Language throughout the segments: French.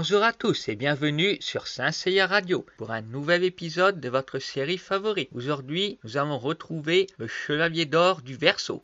Bonjour à tous et bienvenue sur Saint Seiya Radio pour un nouvel épisode de votre série favorite. Aujourd'hui, nous allons retrouver le Chevalier d'Or du Verseau.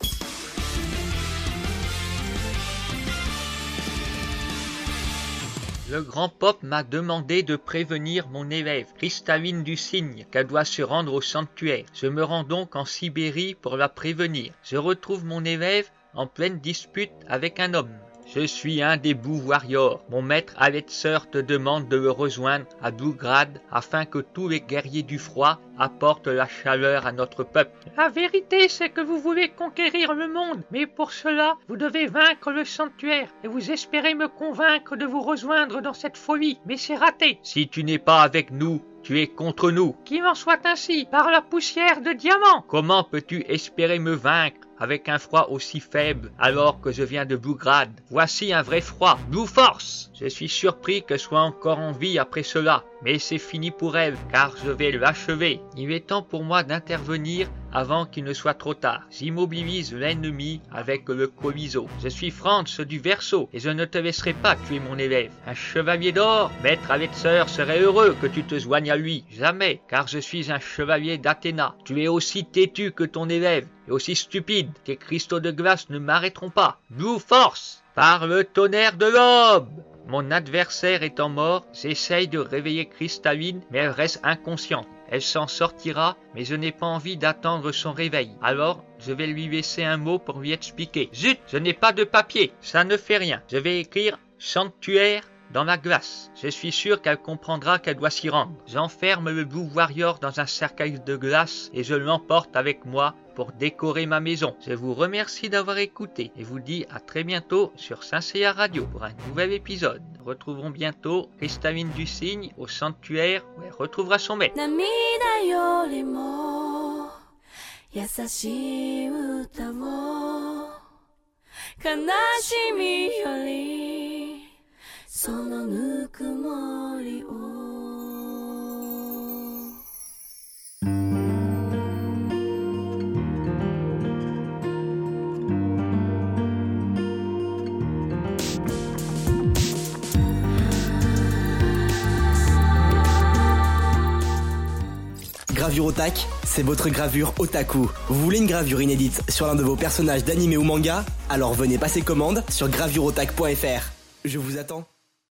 Le grand Pop m'a demandé de prévenir mon élève, Christaline du Cygne, qu'elle doit se rendre au sanctuaire. Je me rends donc en Sibérie pour la prévenir. Je retrouve mon élève en pleine dispute avec un homme. Je suis un des Blue Warriors. Mon maître Aletzer te demande de le rejoindre à Bluegrad afin que tous les guerriers du froid apportent la chaleur à notre peuple. La vérité, c'est que vous voulez conquérir le monde, mais pour cela, vous devez vaincre le sanctuaire et vous espérez me convaincre de vous rejoindre dans cette folie, mais c'est raté. Si tu n'es pas avec nous, tu es contre nous. Qu'il en soit ainsi, par la poussière de diamant. Comment peux-tu espérer me vaincre? Avec un froid aussi faible alors que je viens de Bluegrad Voici un vrai froid. Blue Force Je suis surpris qu'elle soit encore en vie après cela, mais c'est fini pour elle car je vais l'achever. Il est temps pour moi d'intervenir avant qu'il ne soit trop tard. J'immobilise l'ennemi avec le coviso. Je suis Franz du Verseau et je ne te laisserai pas tuer mon élève. Un chevalier d'or, maître Aletzer serait heureux que tu te joignes à lui. Jamais, car je suis un chevalier d'Athéna. Tu es aussi têtu que ton élève et aussi stupide. Tes cristaux de glace ne m'arrêteront pas. Blue Force Par le tonnerre de l'aube Mon adversaire étant mort, j'essaye de réveiller Cristalline, mais elle reste inconsciente. Elle s'en sortira, mais je n'ai pas envie d'attendre son réveil. Alors, je vais lui laisser un mot pour lui expliquer. Zut, je n'ai pas de papier. Ça ne fait rien. Je vais écrire sanctuaire dans la glace. Je suis sûr qu'elle comprendra qu'elle doit s'y rendre. J'enferme le Blue Warrior dans un cercueil de glace et je l'emporte avec moi pour décorer ma maison. Je vous remercie d'avoir écouté et vous dis à très bientôt sur Saint Radio pour un nouvel épisode. Nous retrouverons bientôt Christaline du Cygne au sanctuaire où elle retrouvera son maître. 涙よりも優しい歌を悲しみより そのぬくもりを Gravure Otak, c'est votre gravure otaku. Vous voulez une gravure inédite sur l'un de vos personnages d'anime ou manga Alors venez passer commande sur gravureotak.fr. Je vous attends.